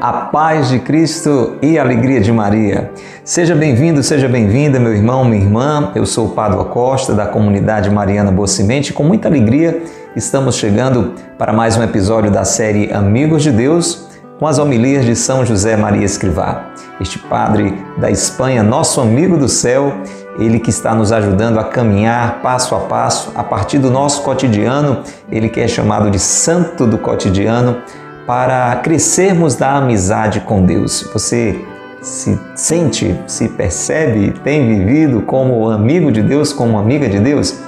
A paz de Cristo e a alegria de Maria. Seja bem-vindo, seja bem-vinda, meu irmão, minha irmã. Eu sou o Padre Costa, da comunidade Mariana Boa Semente. Com muita alegria, estamos chegando para mais um episódio da série Amigos de Deus, com as homilias de São José Maria Escrivá. Este padre da Espanha, nosso amigo do céu, ele que está nos ajudando a caminhar passo a passo a partir do nosso cotidiano, ele que é chamado de Santo do Cotidiano para crescermos da amizade com Deus. Você se sente, se percebe, tem vivido como amigo de Deus, como amiga de Deus?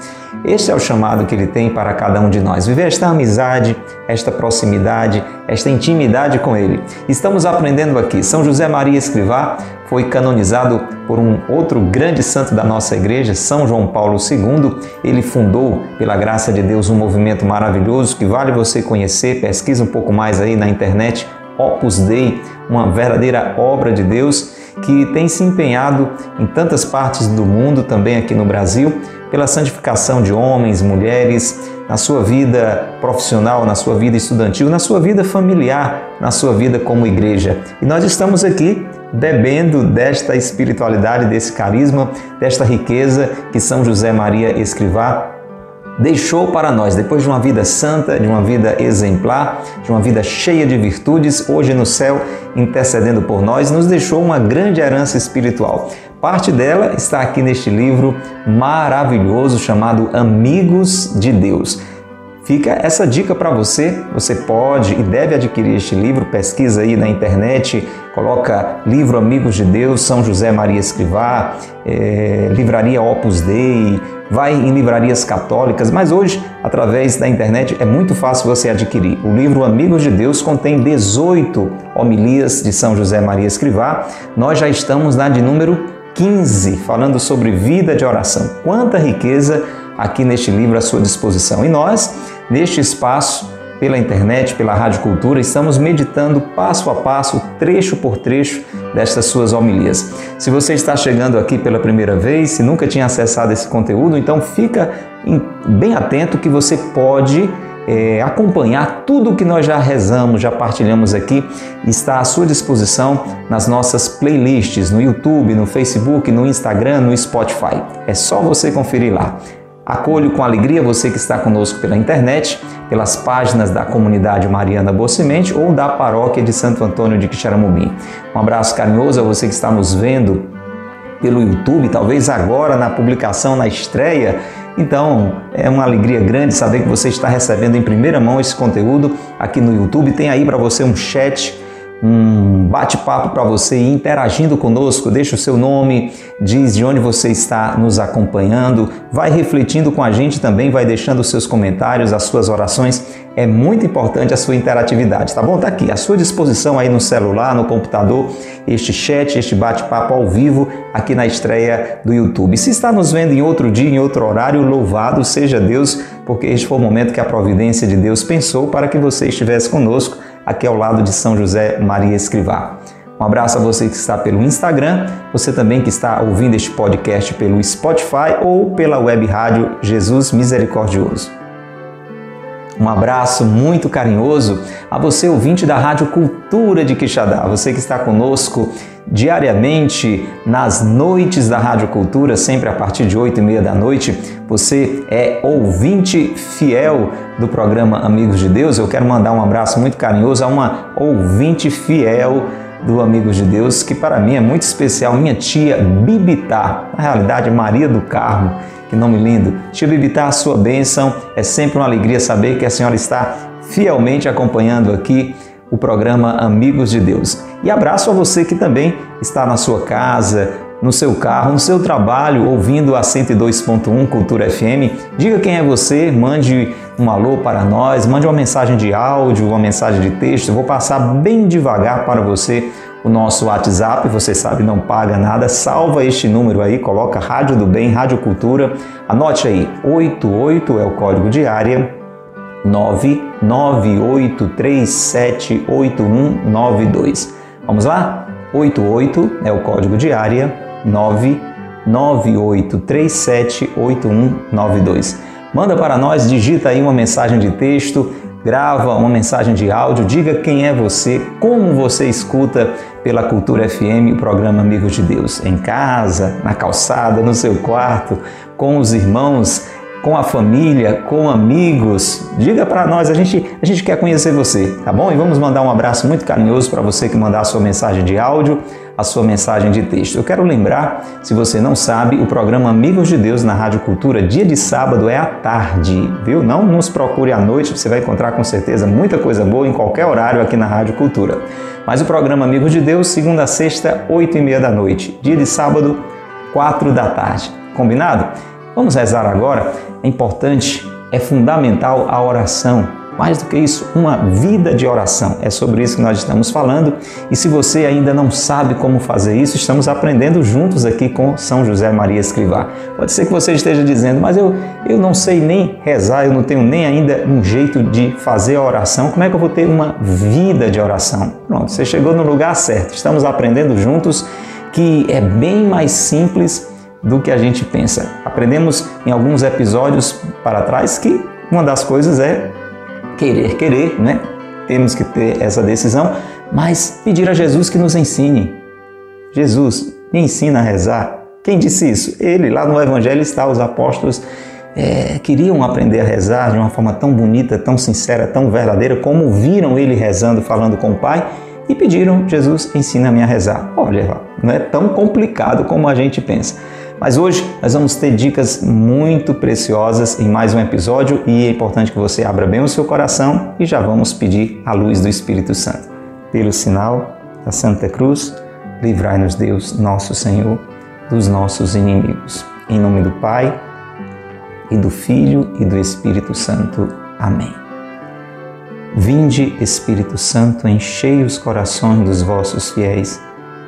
Este é o chamado que ele tem para cada um de nós. Viver esta amizade, esta proximidade, esta intimidade com ele. Estamos aprendendo aqui. São José Maria Escrivá foi canonizado por um outro grande santo da nossa igreja, São João Paulo II. Ele fundou, pela graça de Deus, um movimento maravilhoso que vale você conhecer. Pesquisa um pouco mais aí na internet. Opus Dei, uma verdadeira obra de Deus que tem se empenhado em tantas partes do mundo, também aqui no Brasil, pela santificação de homens, mulheres, na sua vida profissional, na sua vida estudantil, na sua vida familiar, na sua vida como igreja. E nós estamos aqui bebendo desta espiritualidade, desse carisma, desta riqueza que São José Maria Escrivá deixou para nós, depois de uma vida santa, de uma vida exemplar, de uma vida cheia de virtudes, hoje no céu, intercedendo por nós, nos deixou uma grande herança espiritual. Parte dela está aqui neste livro maravilhoso chamado Amigos de Deus. Fica essa dica para você. Você pode e deve adquirir este livro. Pesquisa aí na internet, coloca livro Amigos de Deus, São José Maria Escrivá, é, livraria Opus Dei, vai em livrarias católicas, mas hoje, através da internet, é muito fácil você adquirir. O livro Amigos de Deus contém 18 homilias de São José Maria Escrivá. Nós já estamos na de número 15, falando sobre vida de oração. Quanta riqueza aqui neste livro à sua disposição. E nós, neste espaço, pela internet, pela Rádio Cultura, estamos meditando passo a passo, trecho por trecho destas suas homilias. Se você está chegando aqui pela primeira vez, se nunca tinha acessado esse conteúdo, então fica bem atento que você pode é, acompanhar tudo o que nós já rezamos, já partilhamos aqui, está à sua disposição nas nossas playlists no YouTube, no Facebook, no Instagram, no Spotify. É só você conferir lá. Acolho com alegria você que está conosco pela internet, pelas páginas da comunidade Mariana Bocimente ou da paróquia de Santo Antônio de Quixaramubim. Um abraço carinhoso a você que está nos vendo pelo YouTube, talvez agora na publicação, na estreia então, é uma alegria grande saber que você está recebendo em primeira mão esse conteúdo aqui no YouTube. Tem aí para você um chat um bate-papo para você interagindo conosco. Deixa o seu nome, diz de onde você está nos acompanhando, vai refletindo com a gente também, vai deixando os seus comentários, as suas orações. É muito importante a sua interatividade, tá bom? Tá aqui à sua disposição aí no celular, no computador, este chat, este bate-papo ao vivo aqui na estreia do YouTube. Se está nos vendo em outro dia, em outro horário, louvado seja Deus, porque este foi o momento que a providência de Deus pensou para que você estivesse conosco aqui ao lado de São José Maria Escrivá. Um abraço a você que está pelo Instagram, você também que está ouvindo este podcast pelo Spotify ou pela web rádio Jesus Misericordioso. Um abraço muito carinhoso a você, ouvinte da Rádio Cultura de Quixadá, você que está conosco diariamente nas noites da Rádio Cultura, sempre a partir de 8 e meia da noite. Você é ouvinte fiel do programa Amigos de Deus. Eu quero mandar um abraço muito carinhoso a uma ouvinte fiel do Amigos de Deus, que para mim é muito especial, minha tia Bibitá, na realidade Maria do Carmo que nome lindo. Tia Bibitá, a sua bênção. É sempre uma alegria saber que a senhora está fielmente acompanhando aqui o programa Amigos de Deus. E abraço a você que também está na sua casa, no seu carro, no seu trabalho, ouvindo a 102.1 Cultura FM. Diga quem é você, mande um alô para nós, mande uma mensagem de áudio, uma mensagem de texto. Eu vou passar bem devagar para você o nosso WhatsApp, você sabe, não paga nada. Salva este número aí, coloca Rádio do Bem, Rádio Cultura. Anote aí, 88 é o código de área 998378192. Vamos lá? 88 é o código de área 998378192. Manda para nós, digita aí uma mensagem de texto, grava uma mensagem de áudio, diga quem é você, como você escuta pela Cultura FM o programa Amigos de Deus, em casa, na calçada, no seu quarto, com os irmãos com a família, com amigos. Diga para nós, a gente, a gente quer conhecer você, tá bom? E vamos mandar um abraço muito carinhoso para você que mandar a sua mensagem de áudio, a sua mensagem de texto. Eu quero lembrar, se você não sabe, o programa Amigos de Deus na Rádio Cultura, dia de sábado é à tarde, viu? Não nos procure à noite, você vai encontrar com certeza muita coisa boa em qualquer horário aqui na Rádio Cultura. Mas o programa Amigos de Deus, segunda a sexta, oito e meia da noite. Dia de sábado, quatro da tarde. Combinado? Vamos rezar agora? É importante, é fundamental a oração. Mais do que isso, uma vida de oração. É sobre isso que nós estamos falando. E se você ainda não sabe como fazer isso, estamos aprendendo juntos aqui com São José Maria Escrivá. Pode ser que você esteja dizendo, mas eu, eu não sei nem rezar, eu não tenho nem ainda um jeito de fazer a oração. Como é que eu vou ter uma vida de oração? Pronto, você chegou no lugar certo. Estamos aprendendo juntos que é bem mais simples do que a gente pensa. Aprendemos em alguns episódios para trás que uma das coisas é querer, querer, né? Temos que ter essa decisão, mas pedir a Jesus que nos ensine. Jesus, me ensina a rezar. Quem disse isso? Ele, lá no Evangelho está, os apóstolos é, queriam aprender a rezar de uma forma tão bonita, tão sincera, tão verdadeira, como viram ele rezando, falando com o Pai e pediram: Jesus, ensina-me a rezar. Olha, não é tão complicado como a gente pensa. Mas hoje nós vamos ter dicas muito preciosas em mais um episódio e é importante que você abra bem o seu coração e já vamos pedir a luz do Espírito Santo. Pelo sinal da Santa Cruz, livrai-nos Deus, nosso Senhor, dos nossos inimigos. Em nome do Pai e do Filho e do Espírito Santo. Amém. Vinde, Espírito Santo, enchei os corações dos vossos fiéis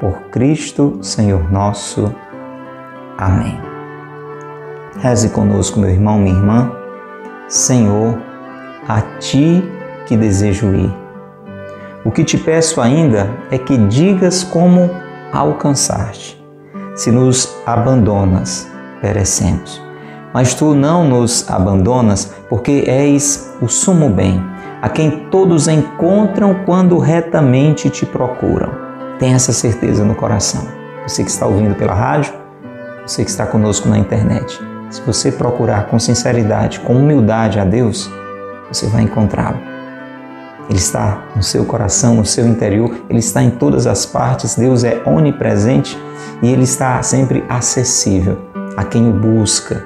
por Cristo, Senhor nosso. Amém. Reze conosco, meu irmão, minha irmã. Senhor, a ti que desejo ir. O que te peço ainda é que digas como alcançar-te. Se nos abandonas, perecemos. Mas tu não nos abandonas, porque és o sumo bem, a quem todos encontram quando retamente te procuram. Tenha essa certeza no coração. Você que está ouvindo pela rádio, você que está conosco na internet. Se você procurar com sinceridade, com humildade a Deus, você vai encontrá-lo. Ele está no seu coração, no seu interior, ele está em todas as partes. Deus é onipresente e ele está sempre acessível a quem o busca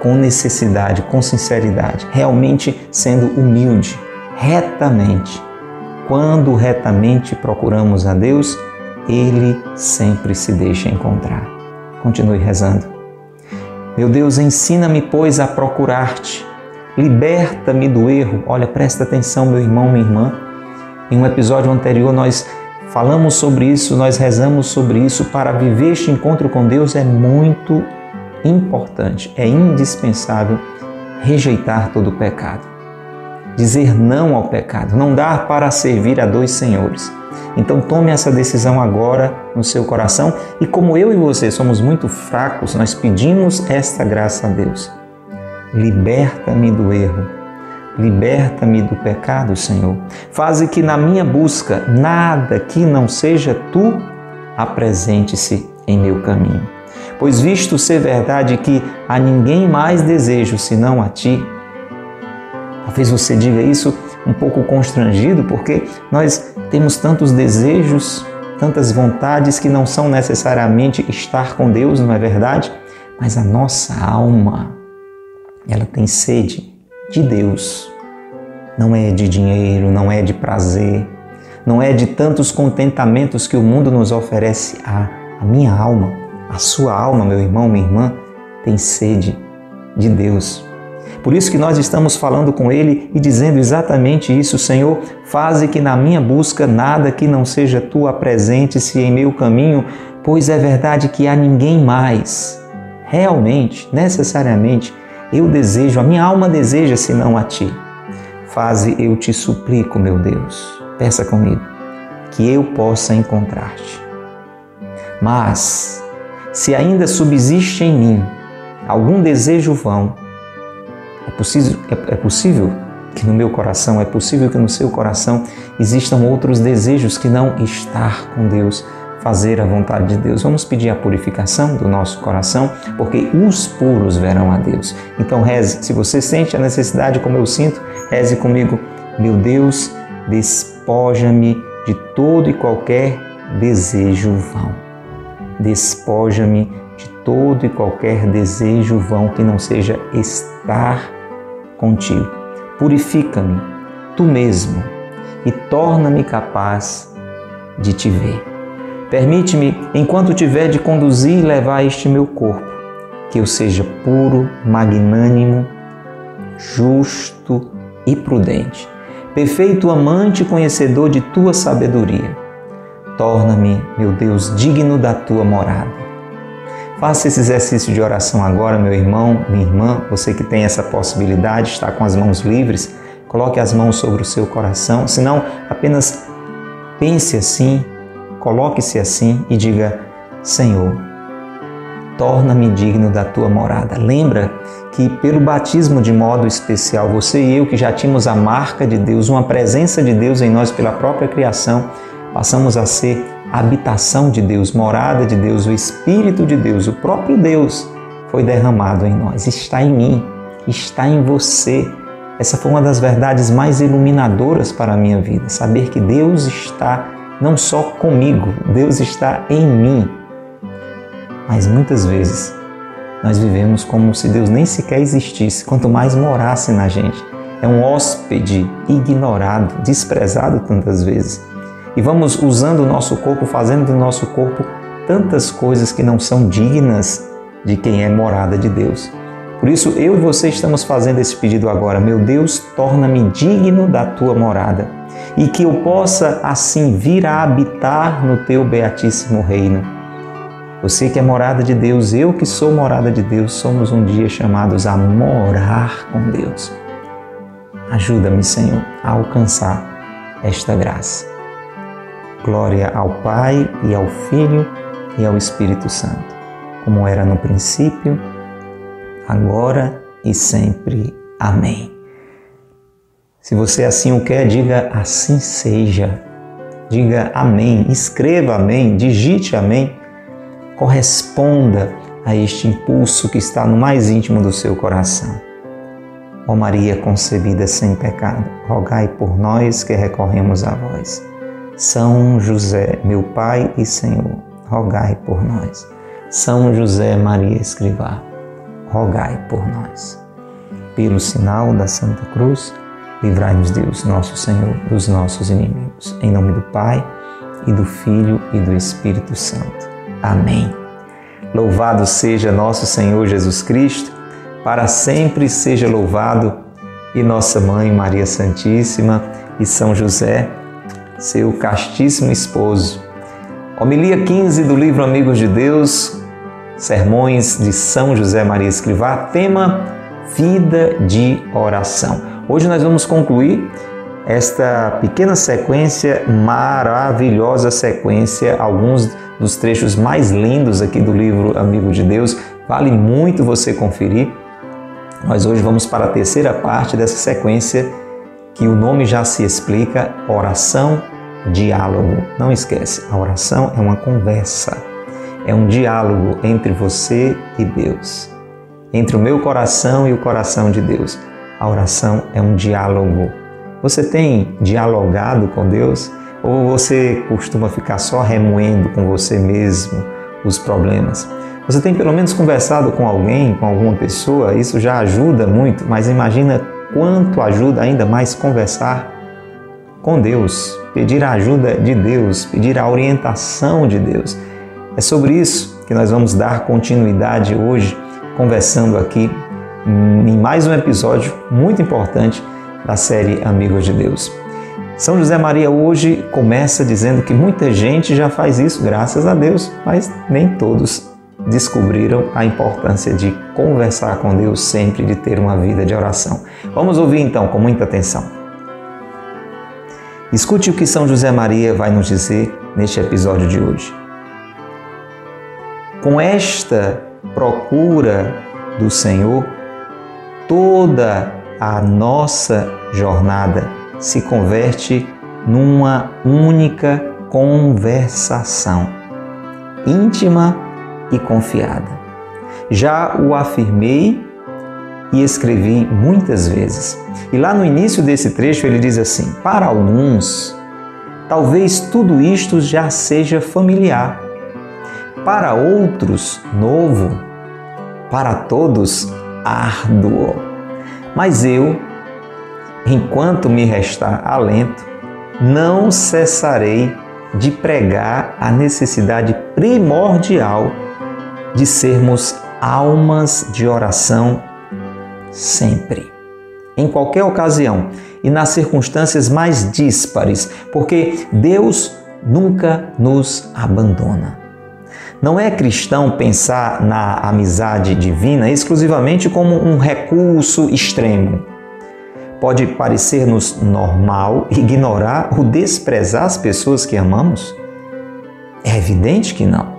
com necessidade, com sinceridade, realmente sendo humilde, retamente quando retamente procuramos a Deus, Ele sempre se deixa encontrar. Continue rezando. Meu Deus, ensina-me, pois, a procurar-te. Liberta-me do erro. Olha, presta atenção, meu irmão, minha irmã. Em um episódio anterior, nós falamos sobre isso, nós rezamos sobre isso. Para viver este encontro com Deus é muito importante, é indispensável rejeitar todo o pecado dizer não ao pecado, não dar para servir a dois senhores. Então tome essa decisão agora no seu coração e como eu e você somos muito fracos, nós pedimos esta graça a Deus. Liberta-me do erro. Liberta-me do pecado, Senhor. Faze que na minha busca nada que não seja tu apresente-se em meu caminho. Pois visto ser verdade que a ninguém mais desejo senão a ti, Talvez você diga isso um pouco constrangido, porque nós temos tantos desejos, tantas vontades que não são necessariamente estar com Deus, não é verdade? Mas a nossa alma, ela tem sede de Deus. Não é de dinheiro, não é de prazer, não é de tantos contentamentos que o mundo nos oferece. Ah, A minha alma, a sua alma, meu irmão, minha irmã, tem sede de Deus. Por isso que nós estamos falando com Ele e dizendo exatamente isso, Senhor, faze que na minha busca nada que não seja Tu apresente-se em meu caminho, pois é verdade que há ninguém mais. Realmente, necessariamente, eu desejo, a minha alma deseja senão a Ti. Faze eu te suplico, meu Deus, peça comigo, que eu possa encontrar-te. Mas, se ainda subsiste em mim algum desejo vão, é possível, é, é possível que no meu coração, é possível que no seu coração existam outros desejos que não estar com Deus, fazer a vontade de Deus. Vamos pedir a purificação do nosso coração, porque os puros verão a Deus. Então reze, se você sente a necessidade como eu sinto, reze comigo. Meu Deus, despoja-me de todo e qualquer desejo vão. Despoja-me de todo e qualquer desejo vão que não seja estar contigo. Purifica-me, tu mesmo, e torna-me capaz de te ver. Permite-me, enquanto tiver de conduzir e levar este meu corpo, que eu seja puro, magnânimo, justo e prudente, perfeito amante e conhecedor de tua sabedoria. Torna-me, meu Deus, digno da tua morada Faça esse exercício de oração agora, meu irmão, minha irmã, você que tem essa possibilidade, está com as mãos livres, coloque as mãos sobre o seu coração, se não, apenas pense assim, coloque-se assim e diga: Senhor, torna-me digno da tua morada. Lembra que pelo batismo de modo especial, você e eu que já tínhamos a marca de Deus, uma presença de Deus em nós pela própria criação, passamos a ser habitação de Deus, morada de Deus, o Espírito de Deus, o próprio Deus foi derramado em nós, está em mim, está em você. Essa foi uma das verdades mais iluminadoras para a minha vida, saber que Deus está não só comigo, Deus está em mim. Mas muitas vezes nós vivemos como se Deus nem sequer existisse, quanto mais morasse na gente. É um hóspede ignorado, desprezado tantas vezes e vamos usando o nosso corpo, fazendo do nosso corpo tantas coisas que não são dignas de quem é morada de Deus. Por isso, eu e você estamos fazendo esse pedido agora. Meu Deus, torna-me digno da tua morada e que eu possa assim vir a habitar no teu beatíssimo reino. Você que é morada de Deus, eu que sou morada de Deus, somos um dia chamados a morar com Deus. Ajuda-me, Senhor, a alcançar esta graça. Glória ao Pai e ao Filho e ao Espírito Santo, como era no princípio, agora e sempre. Amém. Se você assim o quer, diga assim seja. Diga amém, escreva amém, digite amém. Corresponda a este impulso que está no mais íntimo do seu coração. Ó Maria concebida sem pecado, rogai por nós que recorremos a vós. São José, meu Pai e Senhor, rogai por nós. São José Maria Escrivá, rogai por nós. Pelo sinal da Santa Cruz, livrai-nos Deus, nosso Senhor, dos nossos inimigos. Em nome do Pai, e do Filho e do Espírito Santo. Amém. Louvado seja nosso Senhor Jesus Cristo, para sempre seja louvado, e nossa Mãe Maria Santíssima e São José, seu castíssimo esposo. Homilia 15 do livro Amigos de Deus, Sermões de São José Maria Escrivá, tema Vida de Oração. Hoje nós vamos concluir esta pequena sequência, maravilhosa sequência, alguns dos trechos mais lindos aqui do livro Amigo de Deus. Vale muito você conferir. Nós hoje vamos para a terceira parte dessa sequência que o nome já se explica, oração, diálogo. Não esquece, a oração é uma conversa, é um diálogo entre você e Deus, entre o meu coração e o coração de Deus. A oração é um diálogo. Você tem dialogado com Deus ou você costuma ficar só remoendo com você mesmo os problemas? Você tem pelo menos conversado com alguém, com alguma pessoa? Isso já ajuda muito, mas imagina quanto ajuda ainda mais conversar com Deus, pedir a ajuda de Deus, pedir a orientação de Deus. É sobre isso que nós vamos dar continuidade hoje, conversando aqui em mais um episódio muito importante da série Amigos de Deus. São José Maria hoje começa dizendo que muita gente já faz isso, graças a Deus, mas nem todos descobriram a importância de conversar com Deus sempre, de ter uma vida de oração. Vamos ouvir então com muita atenção. Escute o que São José Maria vai nos dizer neste episódio de hoje. Com esta procura do Senhor, toda a nossa jornada se converte numa única conversação íntima e confiada. Já o afirmei e escrevi muitas vezes. E lá no início desse trecho ele diz assim: Para alguns, talvez tudo isto já seja familiar para outros novo, para todos árduo. Mas eu, enquanto me restar alento, não cessarei de pregar a necessidade primordial de sermos almas de oração sempre, em qualquer ocasião e nas circunstâncias mais díspares, porque Deus nunca nos abandona. Não é cristão pensar na amizade divina exclusivamente como um recurso extremo. Pode parecer-nos normal ignorar ou desprezar as pessoas que amamos? É evidente que não.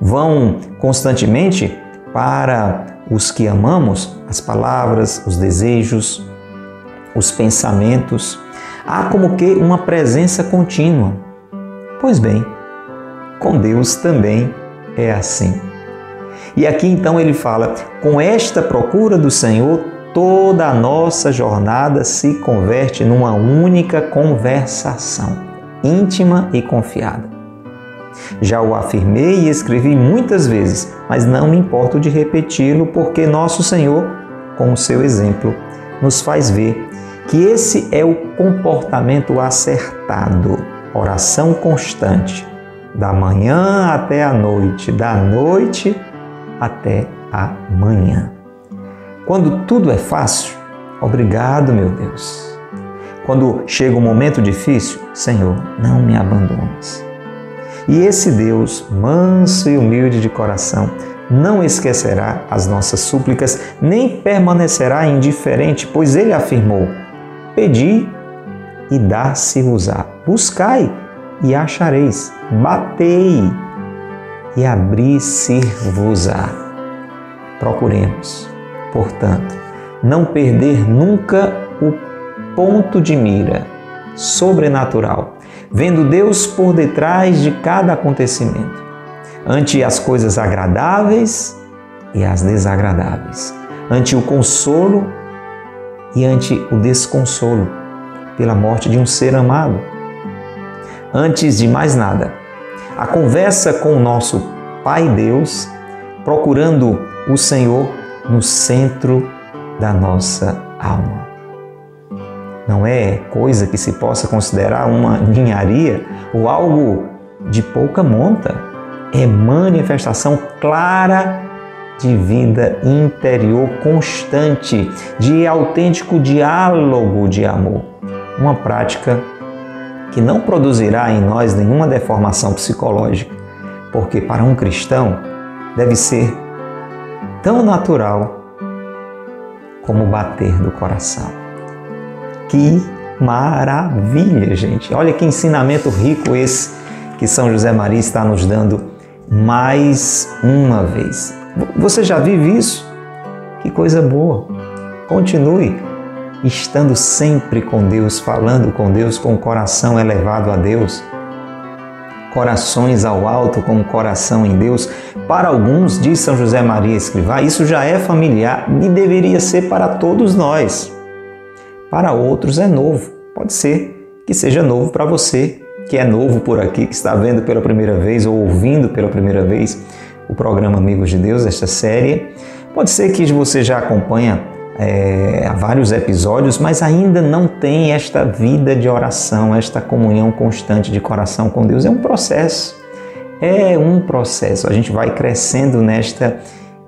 Vão constantemente para os que amamos as palavras, os desejos, os pensamentos. Há como que uma presença contínua. Pois bem, com Deus também é assim. E aqui então ele fala: com esta procura do Senhor, toda a nossa jornada se converte numa única conversação, íntima e confiada. Já o afirmei e escrevi muitas vezes, mas não me importo de repeti-lo, porque nosso Senhor, com o seu exemplo, nos faz ver que esse é o comportamento acertado, oração constante, da manhã até a noite, da noite até a manhã. Quando tudo é fácil, obrigado, meu Deus. Quando chega um momento difícil, Senhor, não me abandones. E esse Deus, manso e humilde de coração, não esquecerá as nossas súplicas, nem permanecerá indiferente, pois ele afirmou: Pedi e dar-se-vos-á. Buscai e achareis. Batei e abri-se-vos-á. Procuremos, portanto, não perder nunca o ponto de mira sobrenatural, vendo Deus por detrás de cada acontecimento, ante as coisas agradáveis e as desagradáveis, ante o consolo e ante o desconsolo pela morte de um ser amado Antes de mais nada, a conversa com o nosso Pai Deus, procurando o Senhor no centro da nossa alma. Não é coisa que se possa considerar uma ninharia ou algo de pouca monta. É manifestação clara de vida interior constante, de autêntico diálogo de amor. Uma prática que não produzirá em nós nenhuma deformação psicológica, porque para um cristão deve ser tão natural como bater do coração. Que maravilha, gente! Olha que ensinamento rico esse que São José Maria está nos dando mais uma vez. Você já vive isso? Que coisa boa! Continue estando sempre com Deus, falando com Deus, com o coração elevado a Deus. Corações ao alto com o coração em Deus. Para alguns, diz São José Maria Escrivá, isso já é familiar e deveria ser para todos nós. Para outros é novo. Pode ser que seja novo para você, que é novo por aqui, que está vendo pela primeira vez ou ouvindo pela primeira vez o programa Amigos de Deus, esta série. Pode ser que você já acompanha é, vários episódios, mas ainda não tem esta vida de oração, esta comunhão constante de coração com Deus. É um processo, É um processo, a gente vai crescendo nesta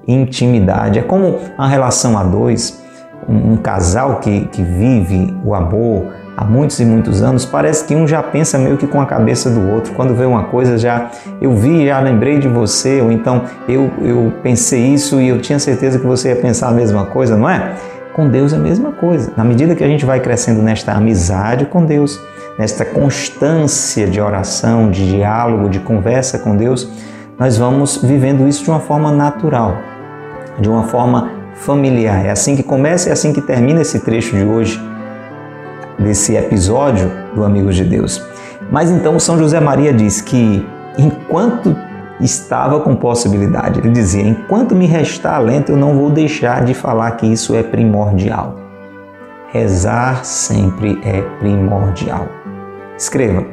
intimidade. É como a relação a dois, um, casal que, que vive o amor há muitos e muitos anos, parece que um já pensa meio que com a cabeça do outro. Quando vê uma coisa, já eu vi, já lembrei de você, ou então eu, eu pensei isso e eu tinha certeza que você ia pensar a mesma coisa, não é? Com Deus é a mesma coisa. Na medida que a gente vai crescendo nesta amizade com Deus, nesta constância de oração, de diálogo, de conversa com Deus, nós vamos vivendo isso de uma forma natural, de uma forma familiar. É assim que começa e é assim que termina esse trecho de hoje, desse episódio do Amigos de Deus. Mas então São José Maria diz que enquanto estava com possibilidade, ele dizia: enquanto me restar alento, eu não vou deixar de falar que isso é primordial. Rezar sempre é primordial. Escreva: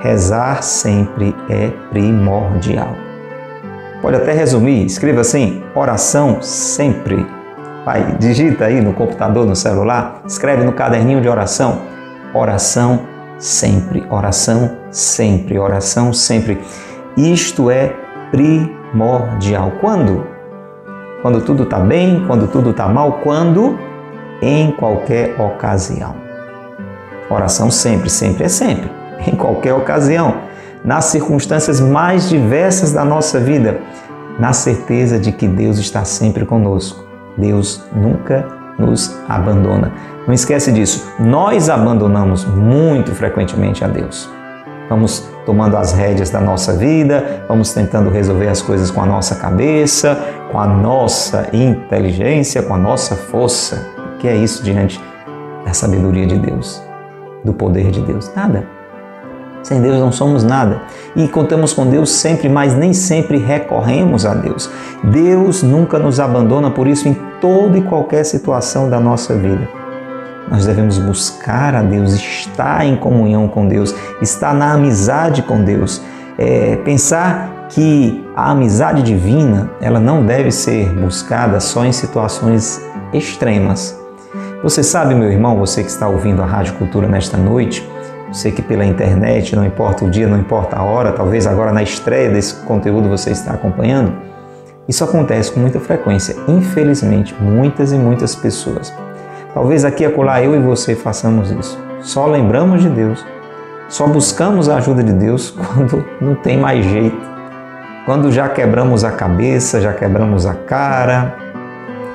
rezar sempre é primordial. Pode até resumir, escreva assim: oração sempre. Vai, digita aí no computador, no celular, escreve no caderninho de oração: oração sempre, oração sempre, oração sempre. Isto é primordial. Quando? Quando tudo está bem, quando tudo está mal, quando? Em qualquer ocasião. Oração sempre, sempre é sempre, em qualquer ocasião, nas circunstâncias mais diversas da nossa vida, na certeza de que Deus está sempre conosco. Deus nunca nos abandona. Não esquece disso. Nós abandonamos muito frequentemente a Deus. Vamos tomando as rédeas da nossa vida, vamos tentando resolver as coisas com a nossa cabeça, com a nossa inteligência, com a nossa força. O que é isso diante da sabedoria de Deus? do poder de Deus? Nada. Sem Deus não somos nada. E contamos com Deus sempre, mas nem sempre recorremos a Deus. Deus nunca nos abandona, por isso, em toda e qualquer situação da nossa vida. Nós devemos buscar a Deus, estar em comunhão com Deus, estar na amizade com Deus. É, pensar que a amizade divina ela não deve ser buscada só em situações extremas. Você sabe, meu irmão, você que está ouvindo a Rádio Cultura nesta noite, você que pela internet, não importa o dia, não importa a hora, talvez agora na estreia desse conteúdo você está acompanhando, isso acontece com muita frequência, infelizmente, muitas e muitas pessoas. Talvez aqui acolá eu e você façamos isso. Só lembramos de Deus, só buscamos a ajuda de Deus quando não tem mais jeito. Quando já quebramos a cabeça, já quebramos a cara,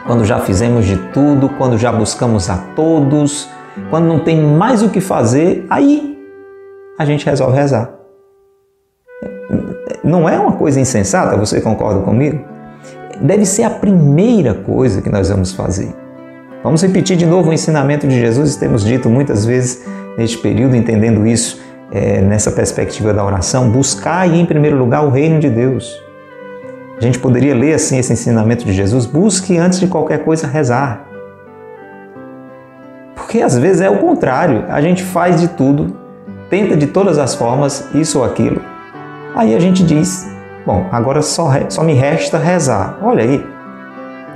quando já fizemos de tudo, quando já buscamos a todos, quando não tem mais o que fazer, aí a gente resolve rezar. Não é uma coisa insensata, você concorda comigo? Deve ser a primeira coisa que nós vamos fazer. Vamos repetir de novo o ensinamento de Jesus, temos dito muitas vezes neste período, entendendo isso é, nessa perspectiva da oração, buscar em primeiro lugar o reino de Deus. A gente poderia ler assim esse ensinamento de Jesus: busque antes de qualquer coisa rezar. Porque às vezes é o contrário, a gente faz de tudo, tenta de todas as formas isso ou aquilo. Aí a gente diz: bom, agora só, só me resta rezar. Olha aí,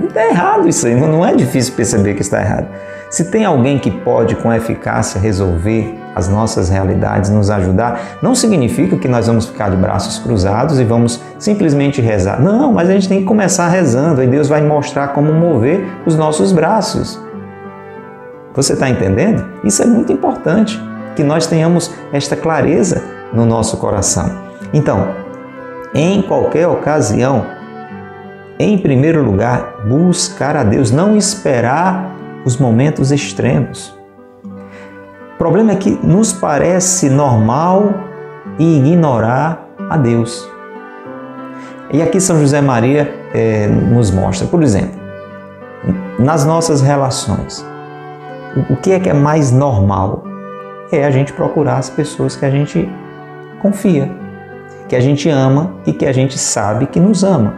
está errado isso aí, não é difícil perceber que está errado. Se tem alguém que pode com eficácia resolver as nossas realidades, nos ajudar, não significa que nós vamos ficar de braços cruzados e vamos simplesmente rezar. Não, mas a gente tem que começar rezando e Deus vai mostrar como mover os nossos braços. Você está entendendo? Isso é muito importante, que nós tenhamos esta clareza no nosso coração. Então, em qualquer ocasião, em primeiro lugar, buscar a Deus, não esperar os momentos extremos. O problema é que nos parece normal ignorar a Deus. E aqui São José Maria é, nos mostra, por exemplo, nas nossas relações, o que é que é mais normal? É a gente procurar as pessoas que a gente confia, que a gente ama e que a gente sabe que nos ama.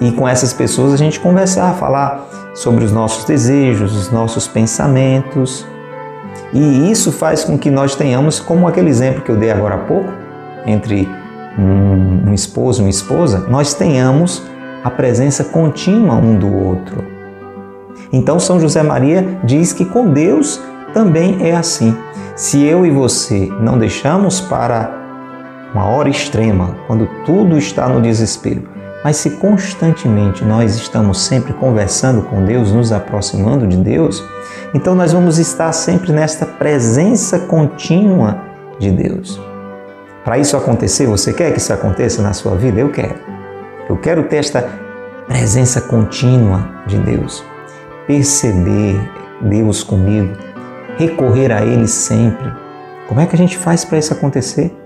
E com essas pessoas a gente conversar, falar sobre os nossos desejos, os nossos pensamentos, e isso faz com que nós tenhamos, como aquele exemplo que eu dei agora há pouco, entre um, um esposo e uma esposa, nós tenhamos a presença contínua um do outro. Então, São José Maria diz que com Deus também é assim. Se eu e você não deixamos para uma hora extrema, quando tudo está no desespero. Mas se constantemente nós estamos sempre conversando com Deus, nos aproximando de Deus, então nós vamos estar sempre nesta presença contínua de Deus. Para isso acontecer, você quer que isso aconteça na sua vida? Eu quero. Eu quero ter esta presença contínua de Deus. Perceber Deus comigo, recorrer a Ele sempre. Como é que a gente faz para isso acontecer?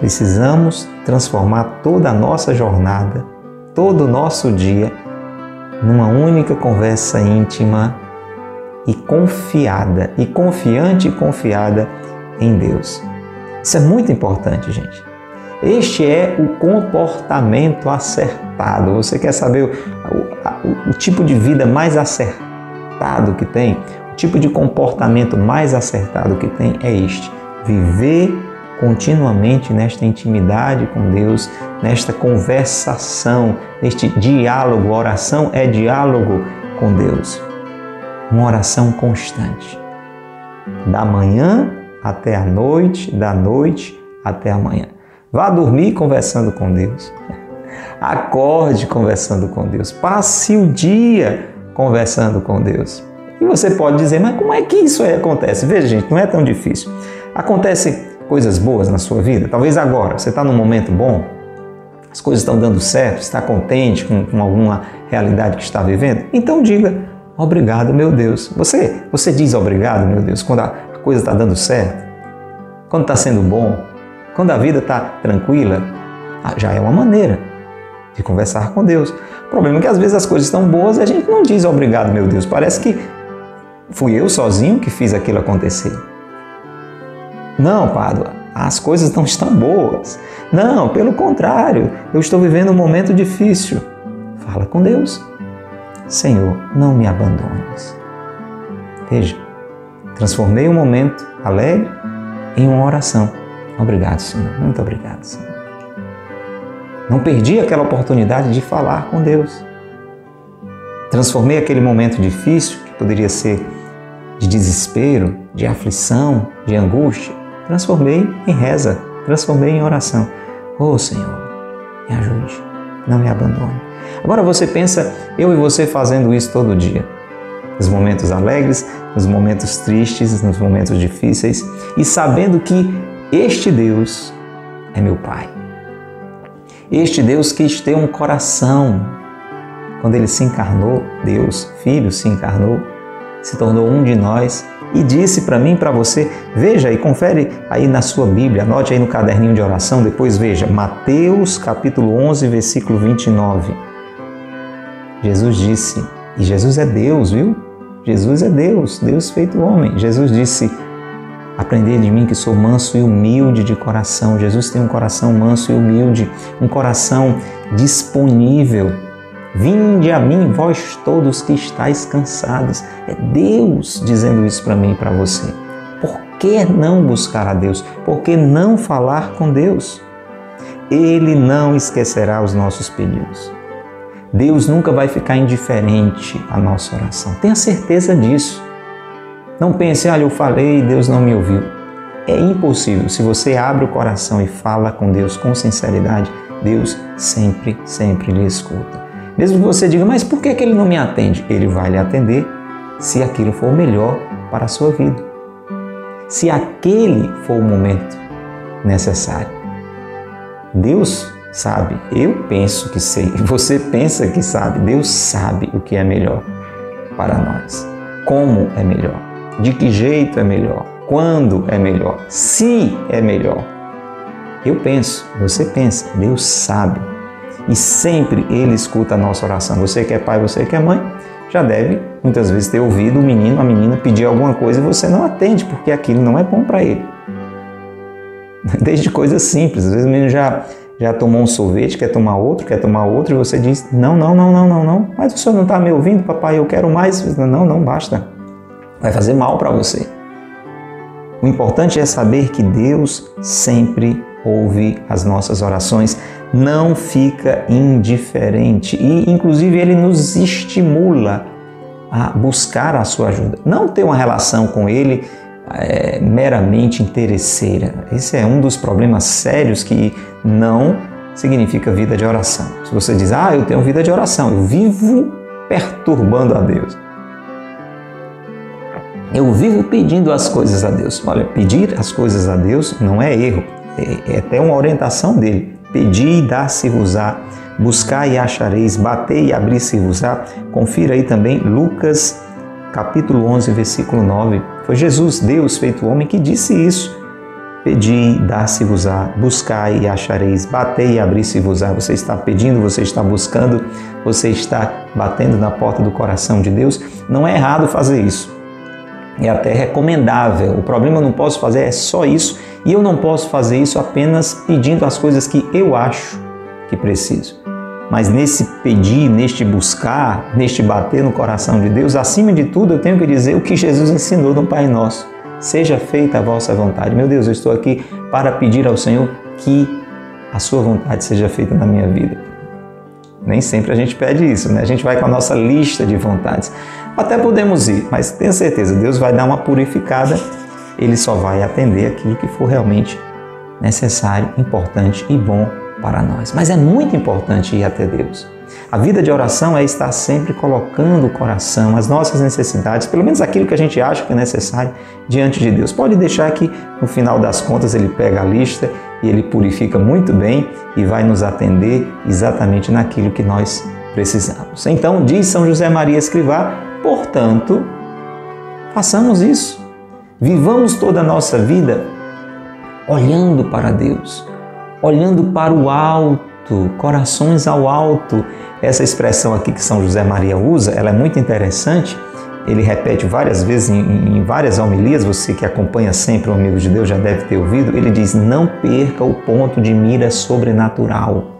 Precisamos transformar toda a nossa jornada, todo o nosso dia, numa única conversa íntima e confiada, e confiante e confiada em Deus. Isso é muito importante, gente. Este é o comportamento acertado. Você quer saber o, o, tipo de vida mais acertado que tem? O tipo de comportamento mais acertado que tem é este: viver continuamente nesta intimidade com Deus, nesta conversação, neste diálogo. oração é diálogo com Deus. Uma oração constante. Da manhã até a noite, da noite até a manhã. Vá dormir conversando com Deus. Acorde conversando com Deus. Passe o dia conversando com Deus. E você pode dizer, mas como é que isso aí acontece? Veja, gente, não é tão difícil. Acontece coisas boas na sua vida? Talvez agora, você está num momento bom, as coisas estão dando certo, está contente com, com alguma realidade que está vivendo? Então diga, obrigado, meu Deus. Você, você diz obrigado, meu Deus, quando a coisa está dando certo, quando está sendo bom, quando a vida está tranquila, ah, já é uma maneira de conversar com Deus. O problema é que às vezes as coisas estão boas e a gente não diz obrigado, meu Deus. Parece que fui eu sozinho que fiz aquilo acontecer. Não, Pádua, as coisas não estão boas. Não, pelo contrário, eu estou vivendo um momento difícil. Fala com Deus. Senhor, não me abandones. Veja, transformei um momento alegre em uma oração. Obrigado, Senhor. Muito obrigado, Senhor. Não perdi aquela oportunidade de falar com Deus. Transformei aquele momento difícil, que poderia ser de desespero, de aflição, de angústia, transformei em reza, transformei em oração. Oh Senhor, me ajude, não me abandone. Agora você pensa, eu e você fazendo isso todo dia. Nos momentos alegres, nos momentos tristes, nos momentos difíceis, e sabendo que este Deus é meu Pai. Este Deus quis ter um coração. Quando ele se encarnou, Deus, Filho, se encarnou, se tornou um de nós e disse para mim, para você, veja e confere aí na sua Bíblia, anote aí no caderninho de oração, depois veja, Mateus capítulo 11, versículo 29. Jesus disse, e Jesus é Deus, viu? Jesus é Deus, Deus feito homem. Jesus disse: Aprender de mim que sou manso e humilde de coração. Jesus tem um coração manso e humilde, um coração disponível Vinde a mim, vós todos que estáis cansados. É Deus dizendo isso para mim e para você. Por que não buscar a Deus? Por que não falar com Deus? Ele não esquecerá os nossos pedidos. Deus nunca vai ficar indiferente à nossa oração. Tenha certeza disso. Não pense, olha, eu falei e Deus não me ouviu. É impossível. Se você abre o coração e fala com Deus com sinceridade, Deus sempre, sempre lhe escuta. Mesmo que você diga, mas por que, que ele não me atende? Ele vai lhe atender se aquilo for melhor para a sua vida. Se aquele for o momento necessário. Deus sabe, eu penso que sei, você pensa que sabe, Deus sabe o que é melhor para nós. Como é melhor, de que jeito é melhor, quando é melhor, se é melhor. Eu penso, você pensa, Deus sabe e sempre Ele escuta a nossa oração. Você que é pai, você que é mãe, já deve muitas vezes ter ouvido o menino, a menina pedir alguma coisa e você não atende porque aquilo não é bom para ele. Desde coisas simples, às vezes o menino já, já tomou um sorvete, quer tomar outro, quer tomar outro e você diz: Não, não, não, não, não, não, mas o senhor não está me ouvindo, papai, eu quero mais. Não, não, basta. Vai fazer mal para você. O importante é saber que Deus sempre ouve as nossas orações, não fica indiferente e, inclusive, ele nos estimula a buscar a sua ajuda. Não ter uma relação com ele é, meramente interesseira. Esse é um dos problemas sérios que não significa vida de oração. Se você diz, ah, eu tenho vida de oração, eu vivo perturbando a Deus. Eu vivo pedindo as coisas a Deus. Olha, pedir as coisas a Deus não é erro, é, é até uma orientação dele. Pedir e dar-se-vos-á, buscar e achareis, bater e abrir-se-vos-á. Confira aí também Lucas capítulo 11, versículo 9. Foi Jesus, Deus feito homem, que disse isso. Pedi, dar-se-vos-á, buscai e achareis, batei e abrir-se-vos-á. Você está pedindo, você está buscando, você está batendo na porta do coração de Deus. Não é errado fazer isso. É até recomendável. O problema eu não posso fazer é só isso e eu não posso fazer isso apenas pedindo as coisas que eu acho que preciso. Mas nesse pedir, neste buscar, neste bater no coração de Deus, acima de tudo eu tenho que dizer o que Jesus ensinou no Pai Nosso. Seja feita a vossa vontade. Meu Deus, eu estou aqui para pedir ao Senhor que a sua vontade seja feita na minha vida. Nem sempre a gente pede isso, né? A gente vai com a nossa lista de vontades. Até podemos ir, mas tenha certeza, Deus vai dar uma purificada, ele só vai atender aquilo que for realmente necessário, importante e bom para nós. Mas é muito importante ir até Deus. A vida de oração é estar sempre colocando o coração, as nossas necessidades, pelo menos aquilo que a gente acha que é necessário, diante de Deus. Pode deixar que no final das contas ele pega a lista e ele purifica muito bem e vai nos atender exatamente naquilo que nós precisamos. Então, diz São José Maria Escrivá, portanto, façamos isso. Vivamos toda a nossa vida olhando para Deus, olhando para o alto, corações ao alto. Essa expressão aqui que São José Maria usa, ela é muito interessante. Ele repete várias vezes em, em várias homilias, você que acompanha sempre o amigo de Deus já deve ter ouvido. Ele diz: Não perca o ponto de mira sobrenatural.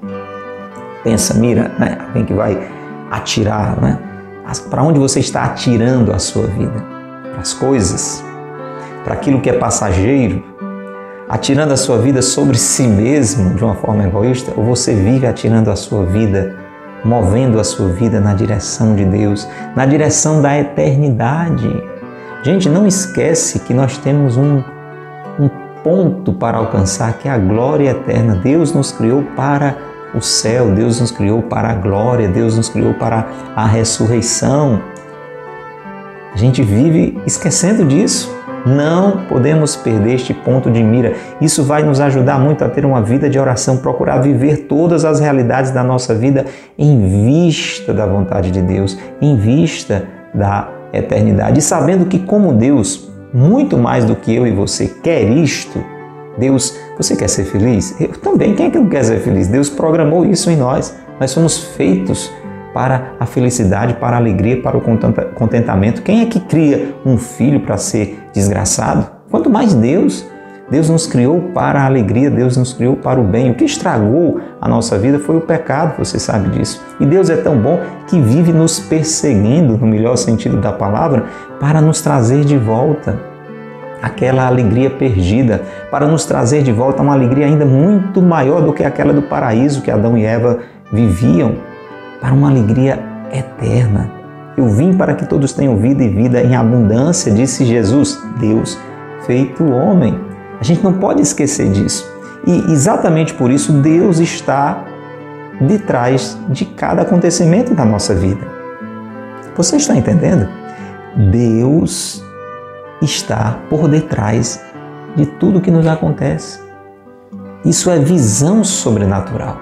Pensa, mira, né? alguém que vai atirar, né? Para onde você está atirando a sua vida? Para as coisas, para aquilo que é passageiro, atirando a sua vida sobre si mesmo de uma forma egoísta, ou você vive atirando a sua vida, movendo a sua vida na direção de Deus, na direção da eternidade. Gente, não esquece que nós temos um, um ponto para alcançar, que é a glória eterna. Deus nos criou para o céu, Deus nos criou para a glória, Deus nos criou para a ressurreição. A gente vive esquecendo disso. Não podemos perder este ponto de mira. Isso vai nos ajudar muito a ter uma vida de oração, procurar viver todas as realidades da nossa vida em vista da vontade de Deus, em vista da eternidade. E sabendo que, como Deus, muito mais do que eu e você quer isto, Deus, você quer ser feliz? Eu também. Quem é que não quer ser feliz? Deus programou isso em nós. Nós somos feitos para a felicidade, para a alegria, para o contentamento. Quem é que cria um filho para ser desgraçado? Quanto mais Deus. Deus nos criou para a alegria, Deus nos criou para o bem. O que estragou a nossa vida foi o pecado, você sabe disso. E Deus é tão bom que vive nos perseguindo, no melhor sentido da palavra, para nos trazer de volta aquela alegria perdida, para nos trazer de volta uma alegria ainda muito maior do que aquela do paraíso que Adão e Eva viviam para uma alegria eterna. Eu vim para que todos tenham vida e vida em abundância, disse Jesus, Deus feito homem. A gente não pode esquecer disso. E exatamente por isso Deus está de trás de cada acontecimento da nossa vida. Você está entendendo? Deus está por detrás de tudo que nos acontece. Isso é visão sobrenatural.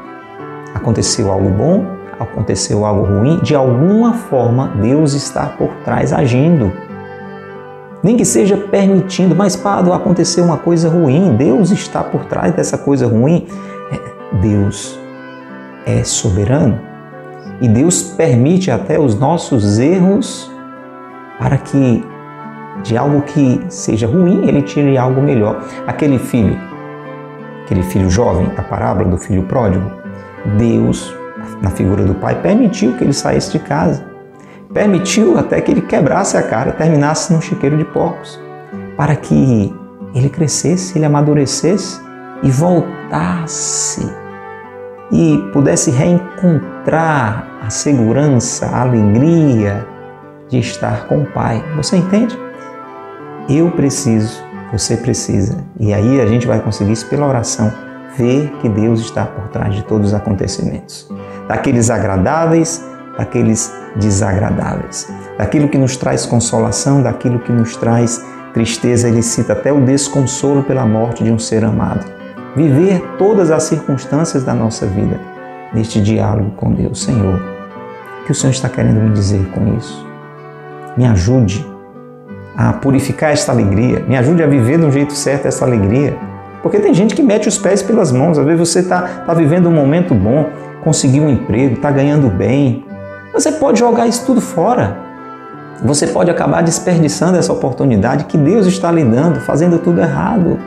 Aconteceu algo bom, aconteceu algo ruim, de alguma forma Deus está por trás agindo. Nem que seja permitindo, mas Pado, aconteceu uma coisa ruim, Deus está por trás dessa coisa ruim. É, Deus é soberano e Deus permite até os nossos erros para que de algo que seja ruim ele tire algo melhor. Aquele filho, aquele filho jovem, a parábola do filho pródigo, Deus na figura do pai, permitiu que ele saísse de casa. Permitiu até que ele quebrasse a cara, terminasse num chiqueiro de porcos, para que ele crescesse, ele amadurecesse e voltasse e pudesse reencontrar a segurança, a alegria de estar com o Pai. Você entende? Eu preciso, você precisa. E aí a gente vai conseguir isso pela oração, ver que Deus está por trás de todos os acontecimentos. Daqueles agradáveis, daqueles desagradáveis. Daquilo que nos traz consolação, daquilo que nos traz tristeza. Ele cita até o desconsolo pela morte de um ser amado. Viver todas as circunstâncias da nossa vida neste diálogo com Deus. Senhor, o que o Senhor está querendo me dizer com isso? Me ajude a purificar esta alegria, me ajude a viver um jeito certo essa alegria. Porque tem gente que mete os pés pelas mãos, às vezes você está tá vivendo um momento bom, conseguiu um emprego, está ganhando bem. Você pode jogar isso tudo fora. Você pode acabar desperdiçando essa oportunidade que Deus está lhe dando, fazendo tudo errado.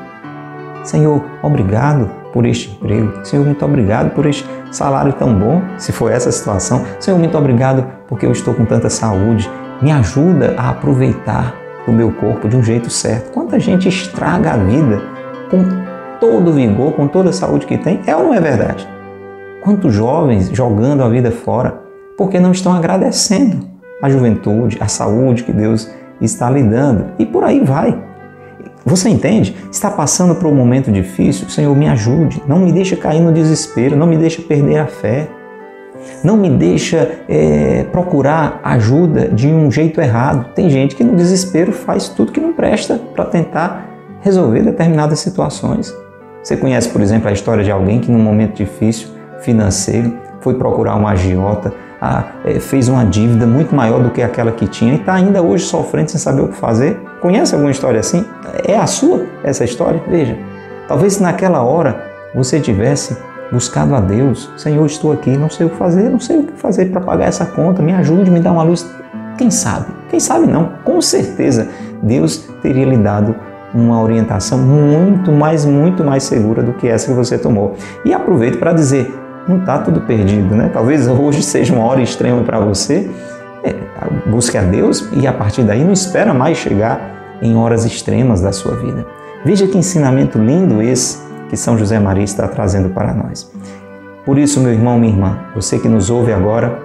Senhor, obrigado por este emprego. Senhor, muito obrigado por este salário tão bom, se for essa situação. Senhor, muito obrigado porque eu estou com tanta saúde. Me ajuda a aproveitar do meu corpo de um jeito certo. Quanta gente estraga a vida com todo o vigor, com toda a saúde que tem, é ou não é verdade? Quantos jovens jogando a vida fora porque não estão agradecendo a juventude, a saúde que Deus está lhe dando e por aí vai. Você entende? Está passando por um momento difícil? Senhor, me ajude. Não me deixe cair no desespero, não me deixe perder a fé. Não me deixa é, procurar ajuda de um jeito errado. Tem gente que no desespero faz tudo que não presta para tentar resolver determinadas situações. Você conhece, por exemplo, a história de alguém que num momento difícil financeiro foi procurar um agiota, a, é, fez uma dívida muito maior do que aquela que tinha e está ainda hoje sofrendo sem saber o que fazer. Conhece alguma história assim? É a sua essa história? Veja, talvez naquela hora você tivesse buscado a Deus, Senhor, estou aqui, não sei o que fazer, não sei o que fazer para pagar essa conta, me ajude, me dá uma luz. Quem sabe? Quem sabe não? Com certeza Deus teria lhe dado uma orientação muito mais, muito mais segura do que essa que você tomou. E aproveito para dizer, não está tudo perdido, né? Talvez hoje seja uma hora extrema para você. É, busque a Deus e a partir daí não espera mais chegar em horas extremas da sua vida. Veja que ensinamento lindo esse que São José Maria está trazendo para nós. Por isso, meu irmão, minha irmã, você que nos ouve agora,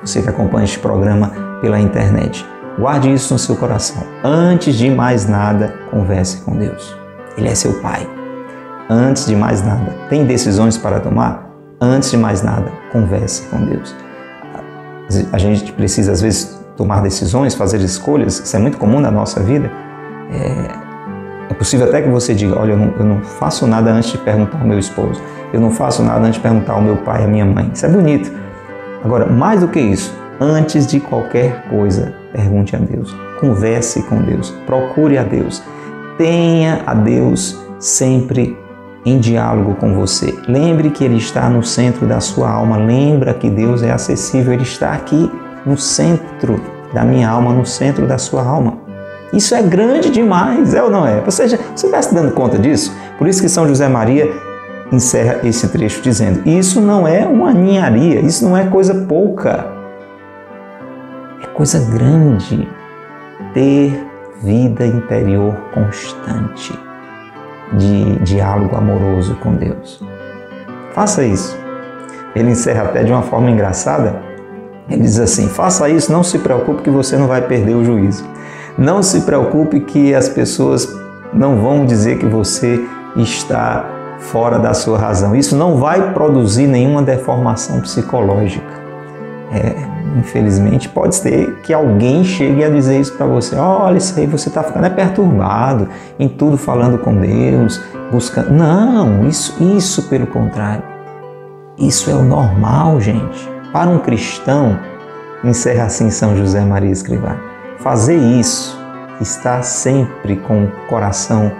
você que acompanha este programa pela internet, guarde isso no seu coração. Antes de mais nada, converse com Deus. Ele é seu Pai. Antes de mais nada, tem decisões para tomar? Antes de mais nada, converse com Deus. A gente precisa, às vezes, tomar decisões, fazer escolhas, isso é muito comum na nossa vida. É, é possível até que você diga: Olha, eu não, eu não, faço nada antes de perguntar ao meu esposo, eu não faço nada antes de perguntar ao meu pai, à minha mãe. Isso é bonito. Agora, mais do que isso, antes de qualquer coisa, pergunte a Deus, converse com Deus, procure a Deus, tenha a Deus sempre em diálogo com você. Lembre que Ele está no centro da sua alma, lembra que Deus é acessível, Ele está aqui no centro da minha alma, no centro da sua alma. Isso é grande demais, é ou não é? Você, já, você está se dando conta disso? Por isso que São José Maria encerra esse trecho dizendo: Isso não é uma ninharia, isso não é coisa pouca, é coisa grande ter vida interior constante de diálogo amoroso com Deus. Faça isso. Ele encerra até de uma forma engraçada. Ele diz assim: faça isso, não se preocupe que você não vai perder o juízo. Não se preocupe que as pessoas não vão dizer que você está fora da sua razão. Isso não vai produzir nenhuma deformação psicológica. É, infelizmente, pode ser que alguém chegue a dizer isso para você. Olha, isso aí você está ficando é perturbado, em tudo falando com Deus, buscando. Não, isso, isso pelo contrário. Isso é o normal, gente. Para um cristão, encerra assim São José Maria Escrivá fazer isso, estar sempre com o coração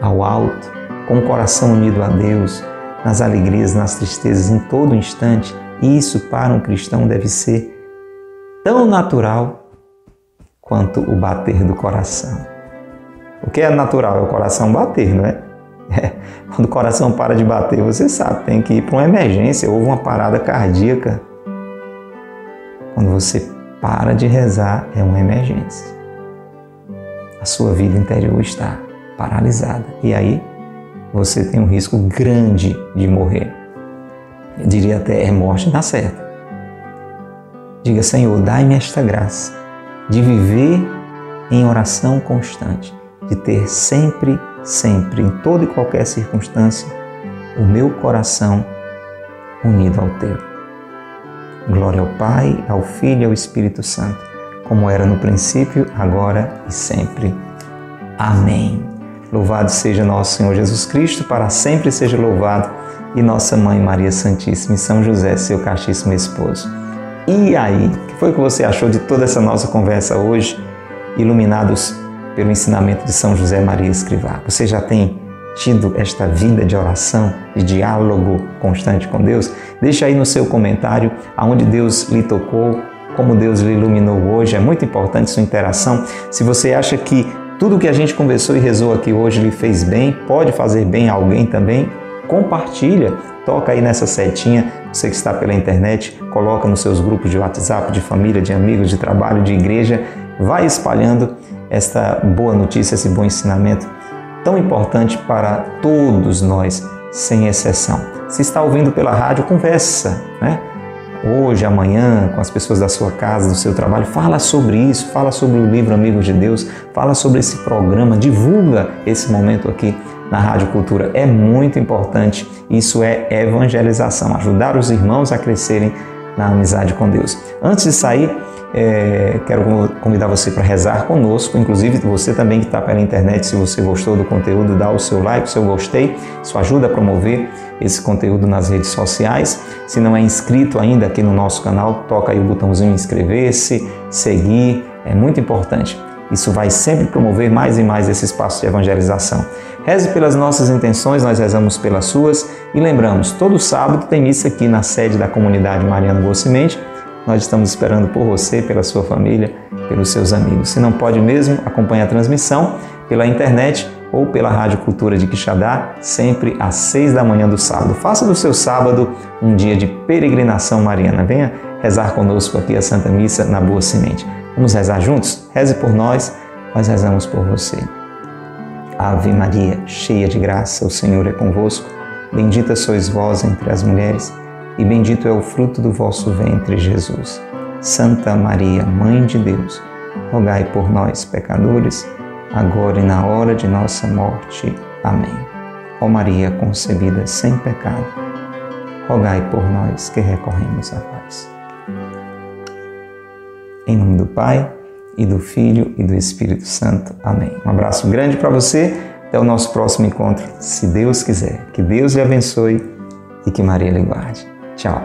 ao alto, com o coração unido a Deus, nas alegrias, nas tristezas, em todo instante, isso para um cristão deve ser tão natural quanto o bater do coração. O que é natural é o coração bater, não é? é. Quando o coração para de bater, você sabe, tem que ir para uma emergência, houve uma parada cardíaca. Quando você para de rezar é uma emergência. A sua vida interior está paralisada e aí você tem um risco grande de morrer. Eu diria até é morte na certa. Diga, Senhor, dai-me esta graça de viver em oração constante, de ter sempre, sempre, em toda e qualquer circunstância, o meu coração unido ao teu. Glória ao Pai, ao Filho e ao Espírito Santo, como era no princípio, agora e sempre. Amém. Louvado seja nosso Senhor Jesus Cristo, para sempre seja louvado, e nossa Mãe Maria Santíssima e São José, seu castíssimo esposo. E aí, o que foi que você achou de toda essa nossa conversa hoje, iluminados pelo ensinamento de São José Maria Escrivá? Você já tem tido esta vida de oração, de diálogo constante com Deus? Deixa aí no seu comentário aonde Deus lhe tocou, como Deus lhe iluminou hoje. É muito importante sua interação. Se você acha que tudo que a gente conversou e rezou aqui hoje lhe fez bem, pode fazer bem a alguém também, compartilha, toca aí nessa setinha, você que está pela internet, coloca nos seus grupos de WhatsApp, de família, de amigos, de trabalho, de igreja, vai espalhando esta boa notícia, esse bom ensinamento tão importante para todos nós, sem exceção. Se está ouvindo pela rádio, conversa, né? Hoje, amanhã, com as pessoas da sua casa, do seu trabalho, fala sobre isso, fala sobre o livro Amigos de Deus, fala sobre esse programa, divulga esse momento aqui na Rádio Cultura. É muito importante, isso é evangelização, ajudar os irmãos a crescerem na amizade com Deus. Antes de sair, é, quero convidar você para rezar conosco, inclusive você também que está pela internet, se você gostou do conteúdo, dá o seu like, o seu gostei, isso ajuda a promover esse conteúdo nas redes sociais. Se não é inscrito ainda aqui no nosso canal, toca aí o botãozinho inscrever-se, seguir, é muito importante. Isso vai sempre promover mais e mais esse espaço de evangelização. Reze pelas nossas intenções, nós rezamos pelas suas e lembramos, todo sábado tem missa aqui na sede da comunidade Mariana Boa Semente nós estamos esperando por você, pela sua família, pelos seus amigos. Se não pode mesmo, acompanhe a transmissão pela internet ou pela Rádio Cultura de Quixadá, sempre às seis da manhã do sábado. Faça do seu sábado um dia de peregrinação mariana. Venha rezar conosco aqui a Santa Missa na Boa Semente. Vamos rezar juntos? Reze por nós, nós rezamos por você. Ave Maria, cheia de graça, o Senhor é convosco. Bendita sois vós entre as mulheres e bendito é o fruto do vosso ventre, Jesus. Santa Maria, Mãe de Deus, rogai por nós, pecadores, agora e na hora de nossa morte. Amém. Ó Maria concebida sem pecado, rogai por nós que recorremos a vós. Em nome do Pai, e do Filho e do Espírito Santo. Amém. Um abraço grande para você. Até o nosso próximo encontro, se Deus quiser. Que Deus lhe abençoe e que Maria lhe guarde. Tchau.